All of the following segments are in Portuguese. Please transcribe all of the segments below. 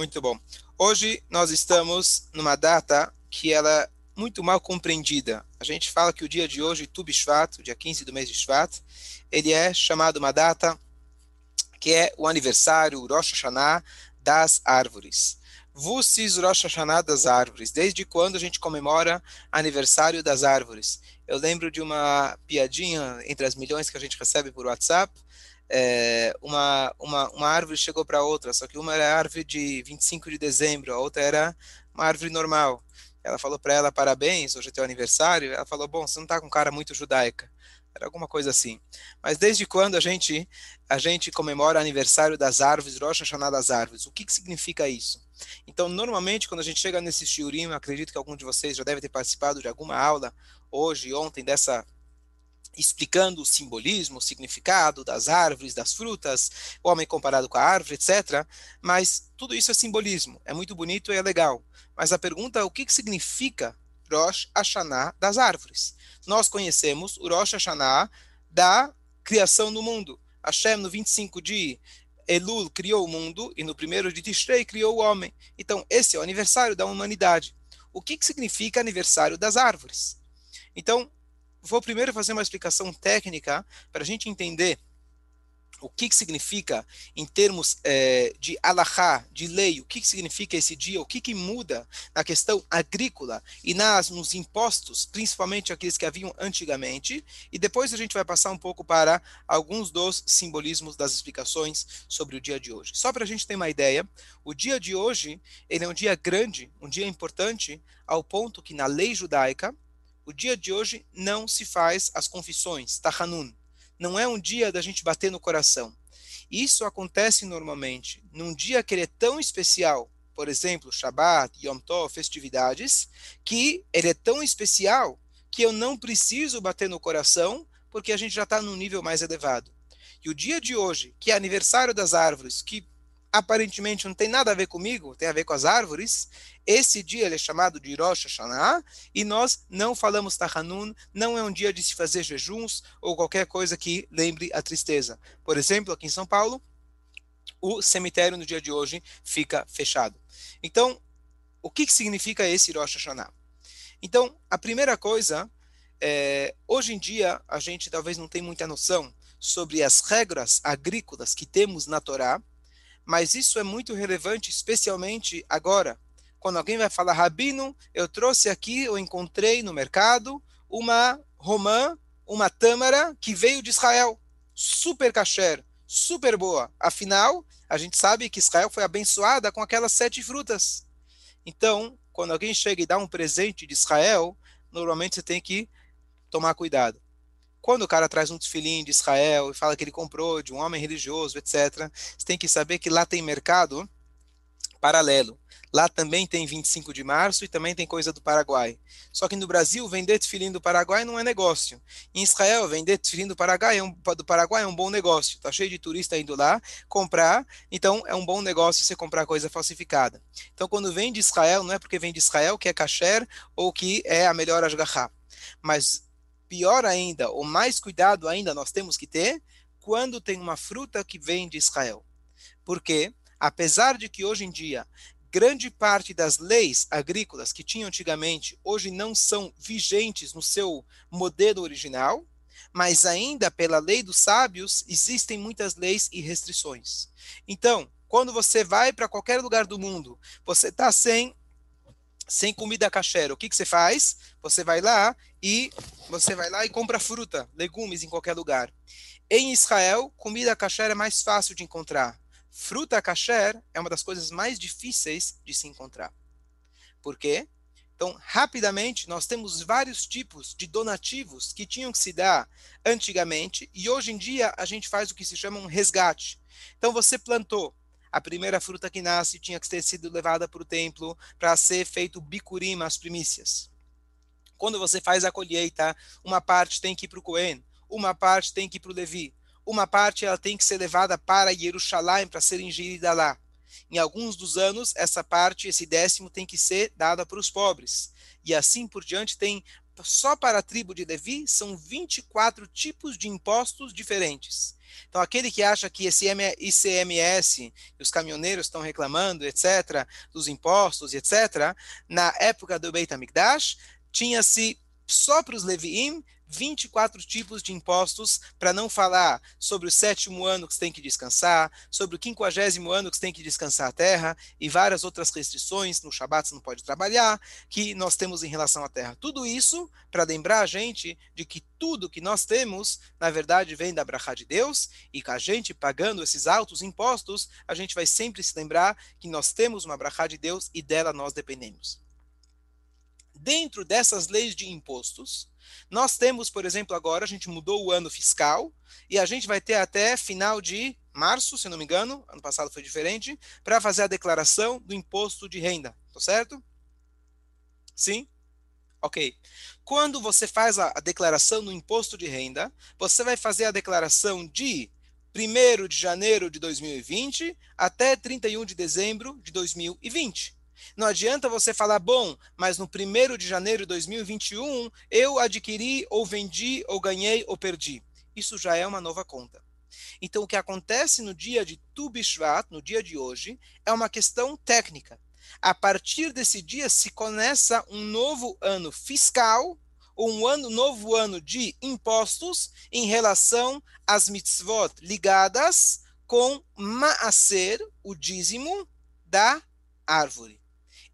Muito bom. Hoje nós estamos numa data que ela é muito mal compreendida. A gente fala que o dia de hoje, Tu Bishvat, o dia 15 do mês de Shvat, ele é chamado uma data que é o aniversário, o Rosh Hashanah, das árvores. Vussis Rosh Hashanah das árvores. Desde quando a gente comemora aniversário das árvores? Eu lembro de uma piadinha entre as milhões que a gente recebe por WhatsApp, é, uma, uma, uma árvore chegou para outra, só que uma era árvore de 25 de dezembro, a outra era uma árvore normal. Ela falou para ela, parabéns, hoje é teu aniversário. Ela falou, bom, você não está com cara muito judaica. Era alguma coisa assim. Mas desde quando a gente a gente comemora o aniversário das árvores, Rosh Hashanah das árvores? O que, que significa isso? Então, normalmente, quando a gente chega nesse shiurim, acredito que algum de vocês já deve ter participado de alguma aula hoje, ontem, dessa explicando o simbolismo, o significado das árvores, das frutas, o homem comparado com a árvore, etc. Mas tudo isso é simbolismo, é muito bonito e é legal. Mas a pergunta é o que, significa Rosh Hashanah das árvores? Nós conhecemos o Rosh Hashanah da criação do mundo. Hashem, no 25 de Elul, criou o mundo e no primeiro de Tishrei criou o homem. Então, esse é o aniversário da humanidade. O que, que significa aniversário das árvores? Então, vou primeiro fazer uma explicação técnica para a gente entender o que, que significa em termos é, de alahá, de lei, o que, que significa esse dia, o que, que muda na questão agrícola e nas, nos impostos, principalmente aqueles que haviam antigamente, e depois a gente vai passar um pouco para alguns dos simbolismos das explicações sobre o dia de hoje. Só para a gente ter uma ideia, o dia de hoje ele é um dia grande, um dia importante, ao ponto que na lei judaica, o dia de hoje não se faz as confissões, tahanun. Não é um dia da gente bater no coração. Isso acontece normalmente num dia que ele é tão especial, por exemplo, Shabbat, Yom Tov, festividades, que ele é tão especial que eu não preciso bater no coração, porque a gente já está num nível mais elevado. E o dia de hoje, que é aniversário das árvores, que aparentemente não tem nada a ver comigo, tem a ver com as árvores, esse dia é chamado de Rosh Hashanah, e nós não falamos Tahanun, não é um dia de se fazer jejuns ou qualquer coisa que lembre a tristeza. Por exemplo, aqui em São Paulo, o cemitério no dia de hoje fica fechado. Então, o que, significa esse Rosh Hashanah? Então, a primeira coisa, é, hoje em dia, a gente talvez não tem muita noção sobre as regras agrícolas que temos na Torá, mas isso é muito relevante, especialmente agora, quando alguém vai falar, Rabino, eu trouxe aqui, eu encontrei no mercado uma romã, uma tâmara que veio de Israel, super kasher, super boa. Afinal, a gente sabe que Israel foi abençoada com aquelas sete frutas. Então, quando alguém chega e dá um presente de Israel, normalmente você tem que tomar cuidado. Quando o cara traz um desfilinho de Israel e fala que ele comprou de um homem religioso, etc., você tem que saber que lá tem mercado paralelo. Lá também tem 25 de março e também tem coisa do Paraguai. Só que no Brasil, vender tefilim do Paraguai não é negócio. Em Israel, vender tefilim do Paraguai, é um, do Paraguai é um bom negócio. Está cheio de turista indo lá comprar, então é um bom negócio você comprar coisa falsificada. Então, quando vem de Israel, não é porque vem de Israel que é kasher ou que é a melhor ashgahá. Mas pior ainda, ou mais cuidado ainda nós temos que ter quando tem uma fruta que vem de Israel. Porque, apesar de que hoje em dia grande parte das leis agrícolas que tinham antigamente hoje não são vigentes no seu modelo original, mas ainda pela lei dos sábios existem muitas leis e restrições. Então, quando você vai para qualquer lugar do mundo, você está sem sem comida caché, o que, que você faz? Você vai lá e você vai lá e compra fruta, legumes em qualquer lugar. Em Israel, comida caché é mais fácil de encontrar. Fruta kasher é uma das coisas mais difíceis de se encontrar. Por quê? Então, rapidamente, nós temos vários tipos de donativos que tinham que se dar antigamente e hoje em dia a gente faz o que se chama um resgate. Então, você plantou a primeira fruta que nasce tinha que ter sido levada para o templo para ser feito bicurim, as primícias. Quando você faz a colheita, uma parte tem que ir para o Cohen, uma parte tem que ir para o Levi uma parte ela tem que ser levada para Jerusalém para ser ingerida lá. Em alguns dos anos, essa parte, esse décimo, tem que ser dada para os pobres. E assim por diante, tem só para a tribo de Levi são 24 tipos de impostos diferentes. Então, aquele que acha que esse ICMS, os caminhoneiros estão reclamando, etc., dos impostos, etc., na época do Beit HaMikdash, tinha-se só para os Leviim 24 tipos de impostos, para não falar sobre o sétimo ano que você tem que descansar, sobre o quinquagésimo ano que você tem que descansar a terra, e várias outras restrições, no Shabat você não pode trabalhar, que nós temos em relação à terra. Tudo isso para lembrar a gente de que tudo que nós temos, na verdade, vem da Brachá de Deus, e que a gente pagando esses altos impostos, a gente vai sempre se lembrar que nós temos uma Brachá de Deus e dela nós dependemos. Dentro dessas leis de impostos, nós temos, por exemplo, agora a gente mudou o ano fiscal e a gente vai ter até final de março, se não me engano, ano passado foi diferente, para fazer a declaração do imposto de renda, tá certo? Sim? Ok. Quando você faz a, a declaração do imposto de renda, você vai fazer a declaração de 1 de janeiro de 2020 até 31 de dezembro de 2020. Não adianta você falar, bom, mas no 1 de janeiro de 2021 eu adquiri, ou vendi, ou ganhei, ou perdi. Isso já é uma nova conta. Então, o que acontece no dia de Tu Bishvat, no dia de hoje, é uma questão técnica. A partir desse dia se começa um novo ano fiscal, um ano, novo ano de impostos em relação às mitzvot ligadas com Maaser, o dízimo da árvore.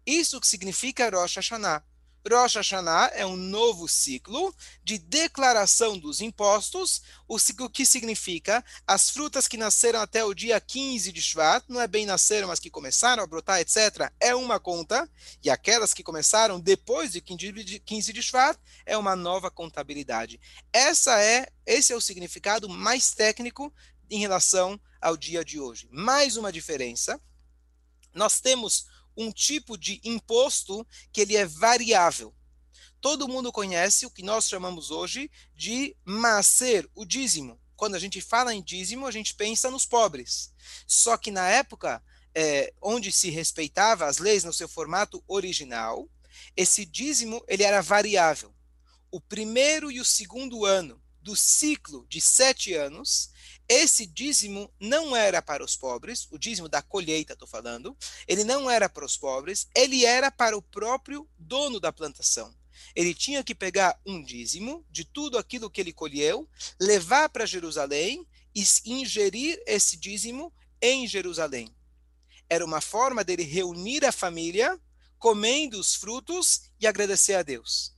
Isso que significa Rosh Hashanah. Rosh Hashanah é um novo ciclo de declaração dos impostos, o ciclo que significa as frutas que nasceram até o dia 15 de Shvat, não é bem nasceram, mas que começaram a brotar, etc., é uma conta, e aquelas que começaram depois de 15 de Shvat é uma nova contabilidade. Essa é, esse é o significado mais técnico em relação ao dia de hoje. Mais uma diferença, nós temos um tipo de imposto que ele é variável. Todo mundo conhece o que nós chamamos hoje de macer, o dízimo. Quando a gente fala em dízimo, a gente pensa nos pobres. Só que na época é, onde se respeitava as leis no seu formato original, esse dízimo ele era variável. O primeiro e o segundo ano do ciclo de sete anos, esse dízimo não era para os pobres, o dízimo da colheita, estou falando, ele não era para os pobres, ele era para o próprio dono da plantação. Ele tinha que pegar um dízimo de tudo aquilo que ele colheu, levar para Jerusalém e ingerir esse dízimo em Jerusalém. Era uma forma dele reunir a família, comendo os frutos e agradecer a Deus.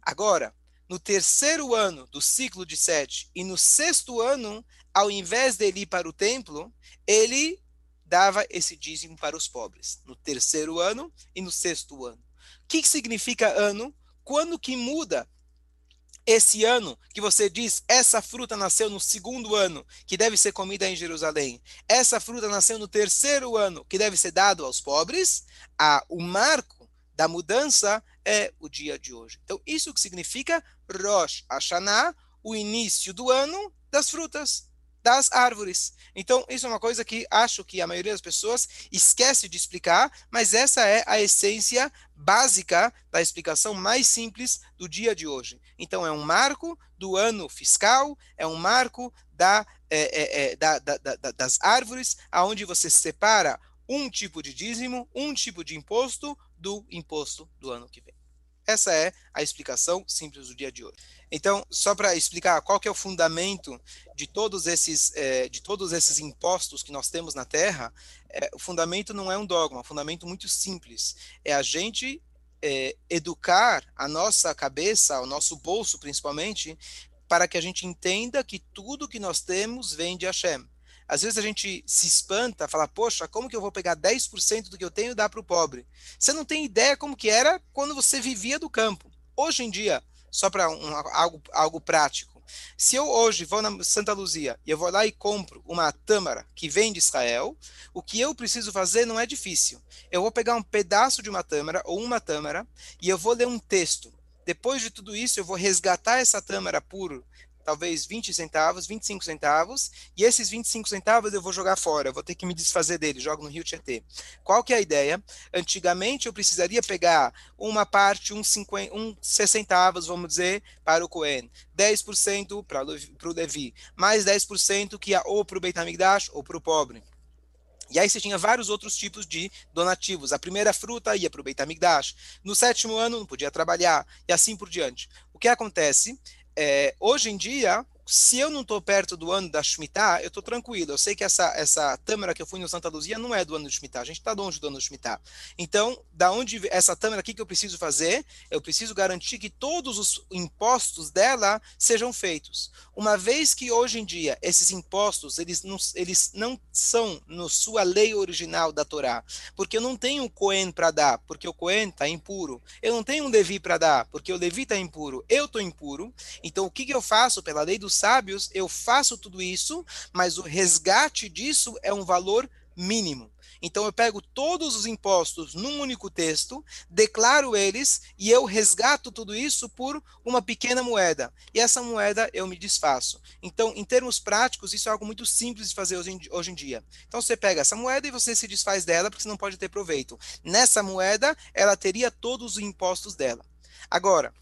Agora, no terceiro ano do ciclo de sete e no sexto ano, ao invés dele ir para o templo, ele dava esse dízimo para os pobres. No terceiro ano e no sexto ano. O que significa ano? Quando que muda esse ano que você diz essa fruta nasceu no segundo ano, que deve ser comida em Jerusalém, essa fruta nasceu no terceiro ano, que deve ser dado aos pobres, a, o marco da mudança é o dia de hoje. Então, isso que significa Rosh Hashanah, o início do ano das frutas, das árvores. Então, isso é uma coisa que acho que a maioria das pessoas esquece de explicar, mas essa é a essência básica da explicação mais simples do dia de hoje. Então, é um marco do ano fiscal, é um marco da, é, é, é da, da, da, das árvores, aonde você separa um tipo de dízimo, um tipo de imposto do imposto do ano que vem. Essa é a explicação simples do dia de hoje. Então, só para explicar qual que é o fundamento de todos esses, é, de todos esses impostos que nós temos na Terra, é, o fundamento não é um dogma, é um fundamento muito simples. É a gente é, educar a nossa cabeça, o nosso bolso principalmente, para que a gente entenda que tudo que nós temos vem de Hashem. Às vezes a gente se espanta, fala, poxa, como que eu vou pegar 10% do que eu tenho e dar para o pobre? Você não tem ideia como que era quando você vivia do campo. Hoje em dia, só para um, algo, algo prático, se eu hoje vou na Santa Luzia e eu vou lá e compro uma tâmara que vem de Israel, o que eu preciso fazer não é difícil. Eu vou pegar um pedaço de uma tâmara ou uma tâmara e eu vou ler um texto. Depois de tudo isso, eu vou resgatar essa tâmara por talvez 20 centavos, 25 centavos, e esses 25 centavos eu vou jogar fora, vou ter que me desfazer deles, jogo no Rio Tietê. Qual que é a ideia? Antigamente eu precisaria pegar uma parte, uns 50, um 6 centavos, vamos dizer, para o Cohen, 10% para o Levi, mais 10% que ia ou para o Beit HaMikdash ou para o pobre. E aí você tinha vários outros tipos de donativos. A primeira fruta ia para o Beit HaMikdash. No sétimo ano não podia trabalhar e assim por diante. O que acontece? É, hoje em dia, se eu não estou perto do ano da Shemitah, eu estou tranquilo. Eu sei que essa, essa tâmara que eu fui no Santa Luzia não é do ano de Shemitah. A gente está longe do ano de Shemitah. Então, da onde essa tâmara aqui que eu preciso fazer? Eu preciso garantir que todos os impostos dela sejam feitos. Uma vez que hoje em dia esses impostos eles não, eles não são na sua lei original da Torá, porque eu não tenho um Cohen para dar, porque o Cohen está impuro. Eu não tenho um Levi para dar, porque o Levi está impuro. Eu estou impuro. Então, o que, que eu faço pela lei dos sábios, eu faço tudo isso, mas o resgate disso é um valor mínimo. Então eu pego todos os impostos num único texto, declaro eles e eu resgato tudo isso por uma pequena moeda. E essa moeda eu me desfaço. Então, em termos práticos, isso é algo muito simples de fazer hoje em, dia. Então você pega essa moeda e você se desfaz dela porque você não pode ter proveito. Nessa moeda, ela teria todos os impostos dela. Agora,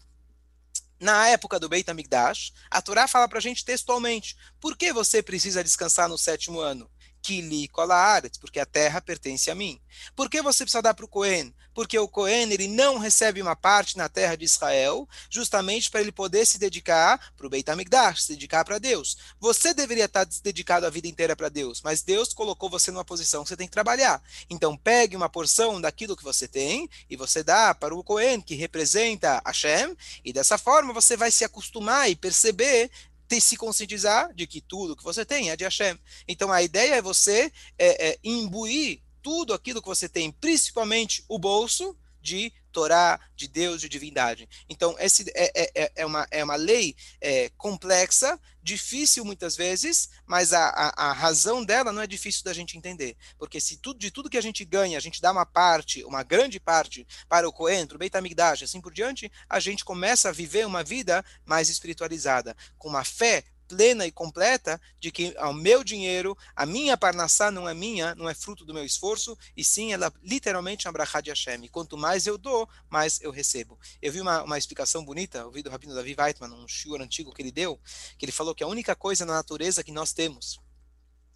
na época do Beit HaMikdash, a Torá fala para a gente textualmente, por que você precisa descansar no sétimo ano? Kili Kolaaretz, porque a terra pertence a mim. Por que você precisa dar para o Cohen? Porque o Cohen ele não recebe uma parte na terra de Israel, justamente para ele poder se dedicar para o Beit HaMikdash, se dedicar para Deus. Você deveria estar dedicado a vida inteira para Deus, mas Deus colocou você numa posição que você tem que trabalhar. Então pegue uma porção daquilo que você tem e você dá para o Cohen, que representa Hashem, e dessa forma você vai se acostumar e perceber ter, se conscientizar de que tudo que você tem é de Hashem. Então a ideia é você é, é, imbuir tudo aquilo que você tem, principalmente o bolso, de Torá, de Deus, de divindade. Então, esse é, é, é, é uma, é uma lei é, complexa, difícil muitas vezes, mas a, a, a, razão dela não é difícil da gente entender. Porque se tudo, de tudo que a gente ganha, a gente dá uma parte, uma grande parte, para o Cohen, para o Beit assim por diante, a gente começa a viver uma vida mais espiritualizada, com uma fé plena e completa de que o meu dinheiro, a minha parnassá não é minha, não é fruto do meu esforço, e sim ela literalmente é uma de Hashem. E quanto mais eu dou, mais eu recebo. Eu vi uma, uma explicação bonita, ouvi do Rabino Davi Weitman, um shiur antigo que ele deu, que ele falou que a única coisa na natureza que nós temos,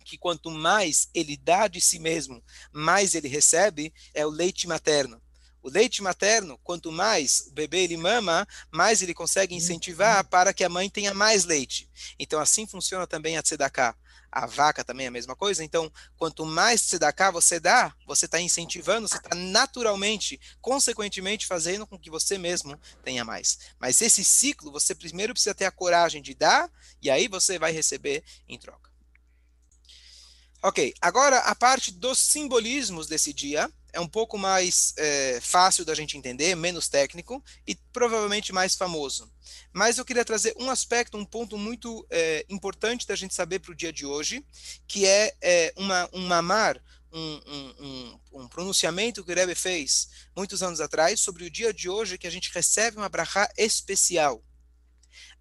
que quanto mais ele dá de si mesmo, mais ele recebe, é o leite materno. O leite materno, quanto mais o bebê ele mama, mais ele consegue incentivar uhum. para que a mãe tenha mais leite. Então assim funciona também a tzedakah. A vaca também é a mesma coisa. Então, quanto mais tzedakah você dá, você está incentivando, você está naturalmente, consequentemente, fazendo com que você mesmo tenha mais. Mas esse ciclo, você primeiro precisa ter a coragem de dar, e aí você vai receber em troca. Ok, agora a parte dos simbolismos desse dia é um pouco mais é, fácil da gente entender, menos técnico e provavelmente mais famoso. Mas eu queria trazer um aspecto, um ponto muito é, importante da gente saber para o dia de hoje, que é, é uma, um mamar, um, um, um, pronunciamento que o Rebbe fez muitos anos atrás sobre o dia de hoje que a gente recebe uma brachá especial.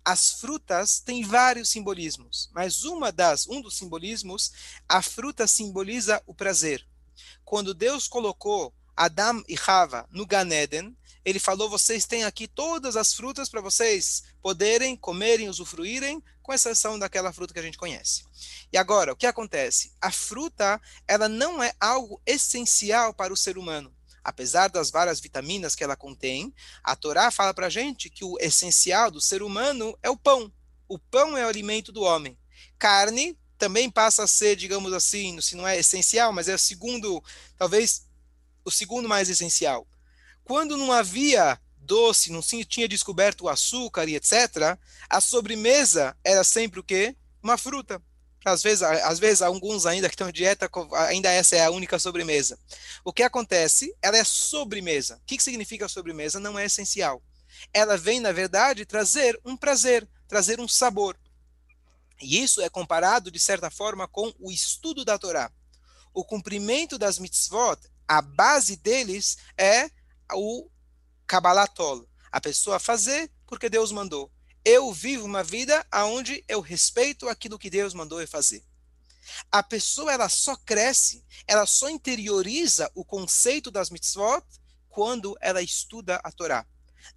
As frutas têm vários simbolismos, mas uma das, um dos simbolismos, a fruta simboliza o prazer quando Deus colocou Adam e Rava no Ganeden, ele falou: vocês têm aqui todas as frutas para vocês poderem comerem, usufruírem, com exceção daquela fruta que a gente conhece. E agora, o que acontece? A fruta, ela não é algo essencial para o ser humano. Apesar das várias vitaminas que ela contém, a Torá fala para a gente que o essencial do ser humano é o pão. O pão é o alimento do homem. Carne também passa a ser, digamos assim, se não é essencial, mas é o segundo, talvez o segundo mais essencial. Quando não havia doce, não tinha descoberto o açúcar e etc., a sobremesa era sempre o quê? Uma fruta. Às vezes, às vezes alguns ainda que estão em dieta, ainda essa é a única sobremesa. O que acontece? Ela é sobremesa. O que, significa sobremesa? Não é essencial. Ela vem, na verdade, trazer um prazer, trazer um sabor. E isso é comparado, de certa forma, com o estudo da Torá. O cumprimento das mitzvot, a base deles é o Kabbalatol. A pessoa fazer porque Deus mandou. Eu vivo uma vida onde eu respeito aquilo que Deus mandou eu fazer. A pessoa ela só cresce, ela só interioriza o conceito das mitzvot quando ela estuda a Torá.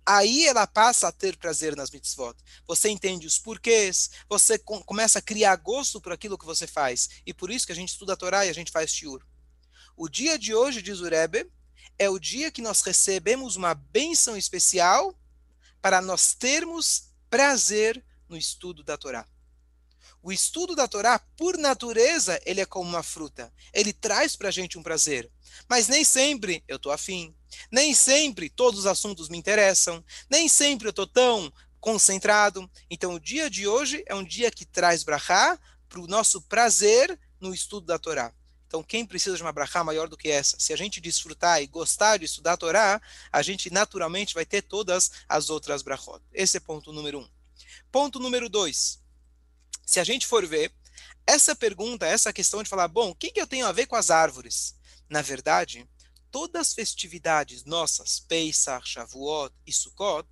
Aí ela passa a ter prazer nas mitzvot. Você entende os porquês, você com, começa a criar gosto por aquilo que você faz. E por isso que a gente estuda a Torá e a gente faz shiur. O dia de hoje, diz o Rebbe, é o dia que nós recebemos uma bênção especial para nós termos prazer no estudo da Torá. O estudo da Torá, por natureza, ele é como uma fruta. Ele traz para a gente um prazer. Mas nem sempre eu estou afim. Nem sempre todos os assuntos me interessam. Nem sempre eu estou tão concentrado. Então, o dia de hoje é um dia que traz brachá para o nosso prazer no estudo da Torá. Então, quem precisa de uma brachá maior do que essa? Se a gente desfrutar e gostar de estudar a Torá, a gente naturalmente vai ter todas as outras brachot. Esse é ponto número um. Ponto número dois se a gente for ver, essa pergunta, essa questão de falar, bom, o que, que eu tenho a ver com as árvores? Na verdade, todas as festividades nossas, Pesach, Shavuot e Sukkot,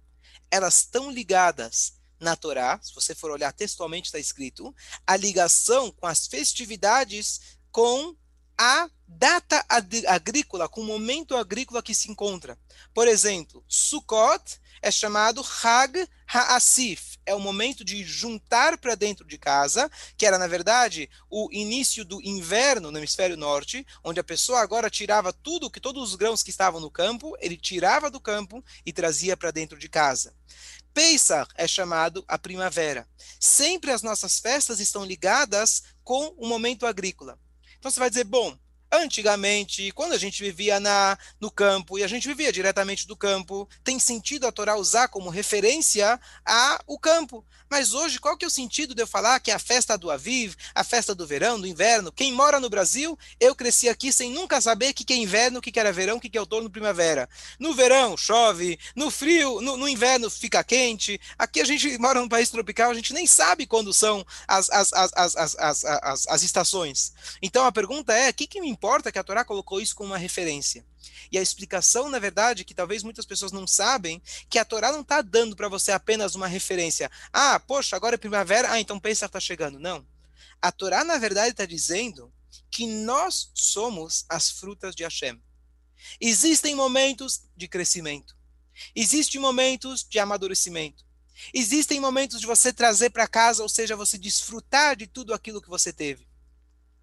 elas estão ligadas na Torá, se você for olhar textualmente está escrito, a ligação com as festividades com a data agrícola, com o momento agrícola que se encontra. Por exemplo, Sukkot é chamado Hag Ha'asif. É o momento de juntar para dentro de casa, que era, na verdade, o início do inverno no hemisfério norte, onde a pessoa agora tirava tudo, que todos os grãos que estavam no campo, ele tirava do campo e trazia para dentro de casa. Pesach é chamado a primavera. Sempre as nossas festas estão ligadas com o momento agrícola. Então você vai dizer, bom, Antigamente, quando a gente vivia na, no campo, e a gente vivia diretamente do campo, tem sentido a Torá usar como referência a o campo. Mas hoje, qual que é o sentido de eu falar que é a festa do Aviv, a festa do verão, do inverno? Quem mora no Brasil, eu cresci aqui sem nunca saber o que, que é inverno, o que, que era verão, o que, que é outono, primavera. No verão, chove, no frio, no, no, inverno fica quente. Aqui a gente mora num país tropical, a gente nem sabe quando são as, as, as, as, as, as, as estações. Então a pergunta é: o que, que me importa que a Torá colocou isso como uma referência. E a explicação, na verdade, que talvez muitas pessoas não sabem, que a Torá não está dando para você apenas uma referência. Ah, poxa, agora é primavera, ah, então pensa está chegando. Não. A Torá, na verdade, está dizendo que nós somos as frutas de Hashem. Existem momentos de crescimento. Existem momentos de amadurecimento. Existem momentos de você trazer para casa, ou seja, você desfrutar de tudo aquilo que você teve.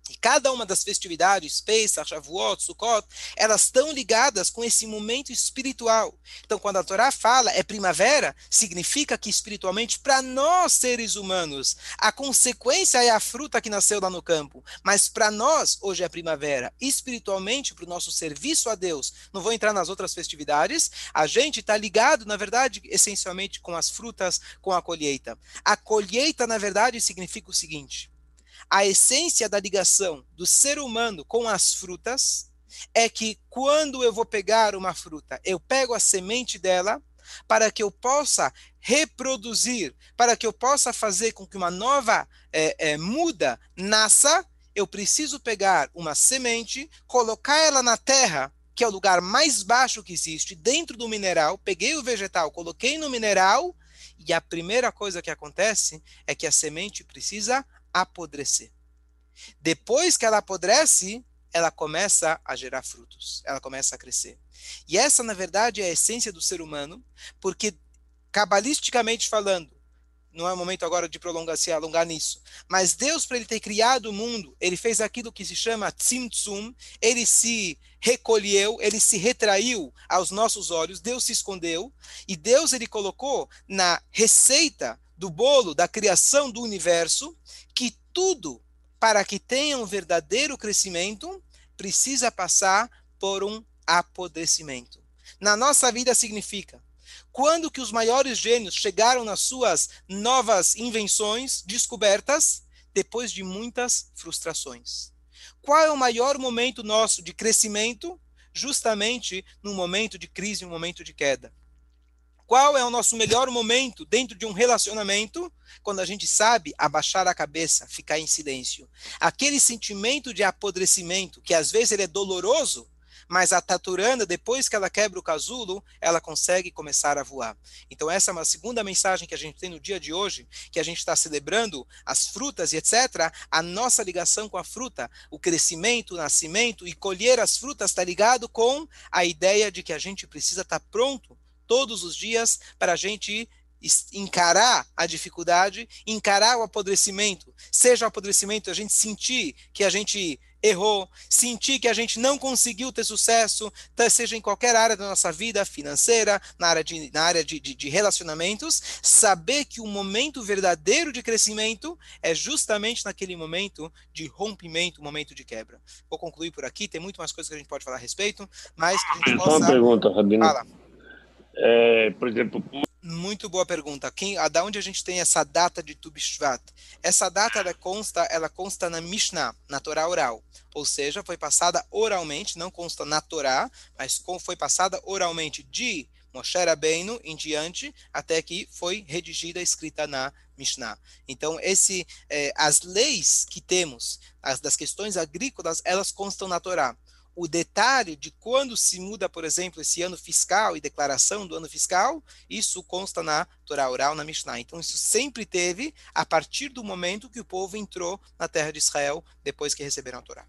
E cada uma das festividades, Pesach, Shavuot, Sukkot, elas estão ligadas com esse momento espiritual. Então, quando a Torá fala é primavera, significa que espiritualmente, para nós seres humanos, a consequência é a fruta que nasceu lá no campo. Mas para nós, hoje é primavera. Espiritualmente, para o nosso serviço a Deus, não vou entrar nas outras festividades, a gente está ligado, na verdade, essencialmente com as frutas, com a colheita. A colheita, na verdade, significa o seguinte a essência da ligação do ser humano com as frutas é que quando eu vou pegar uma fruta, eu pego a semente dela para que eu possa reproduzir, para que eu possa fazer com que uma nova é, é, muda nasça, eu preciso pegar uma semente, colocar ela na terra, que é o lugar mais baixo que existe, dentro do mineral, peguei o vegetal, coloquei no mineral, e a primeira coisa que acontece é que a semente precisa apodrecer. Depois que ela apodrece, ela começa a gerar frutos, ela começa a crescer. E essa, na verdade, é a essência do ser humano, porque, cabalisticamente falando, não é o momento agora de prolongar, se alongar nisso, mas Deus, para ele ter criado o mundo, ele fez aquilo que se chama tzimtzum, ele se recolheu, ele se retraiu aos nossos olhos, Deus se escondeu, e Deus ele colocou na receita do bolo da criação do universo que tudo para que tenha um verdadeiro crescimento precisa passar por um apodrecimento. Na nossa vida significa quando que os maiores gênios chegaram nas suas novas invenções, descobertas, depois de muitas frustrações. Qual é o maior momento nosso de crescimento? Justamente no momento de crise, no momento de queda. Qual é o nosso melhor momento dentro de um relacionamento? Quando a gente sabe abaixar a cabeça, ficar em silêncio. Aquele sentimento de apodrecimento, que às vezes ele é doloroso, mas a taturana, depois que ela quebra o casulo, ela consegue começar a voar. Então essa é uma segunda mensagem que a gente tem no dia de hoje, que a gente está celebrando as frutas e etc. A nossa ligação com a fruta, o crescimento, o nascimento e colher as frutas está ligado com a ideia de que a gente precisa estar tá pronto todos os dias para a gente encarar a dificuldade, encarar o apodrecimento, seja o apodrecimento a gente sentir que a gente errou, sentir que a gente não conseguiu ter sucesso, tá, seja em qualquer área da nossa vida, financeira, na área, de, na área de, de, de relacionamentos, saber que o momento verdadeiro de crescimento é justamente naquele momento de rompimento, momento de quebra. Vou concluir por aqui, tem muito mais coisas que a gente pode falar a respeito, mas que a gente possa... Uma pergunta, Rabino. Fala. É, por exemplo, muito boa pergunta. Quem, da onde a gente tem essa data de Tu B'Shvat? Essa data ela consta, ela consta na Mishnah, na Torá oral. Ou seja, foi passada oralmente, não consta na Torá, mas foi passada oralmente de Moshe Rabbeinu em diante, até que foi redigida, escrita na Mishnah. Então, esse, eh, as leis que temos, as das questões agrícolas, elas constam na Torá o detalhe de quando se muda, por exemplo, esse ano fiscal e declaração do ano fiscal, isso consta na Torá oral, na Mishnah. Então, isso sempre teve a partir do momento que o povo entrou na terra de Israel, depois que receberam a Torá.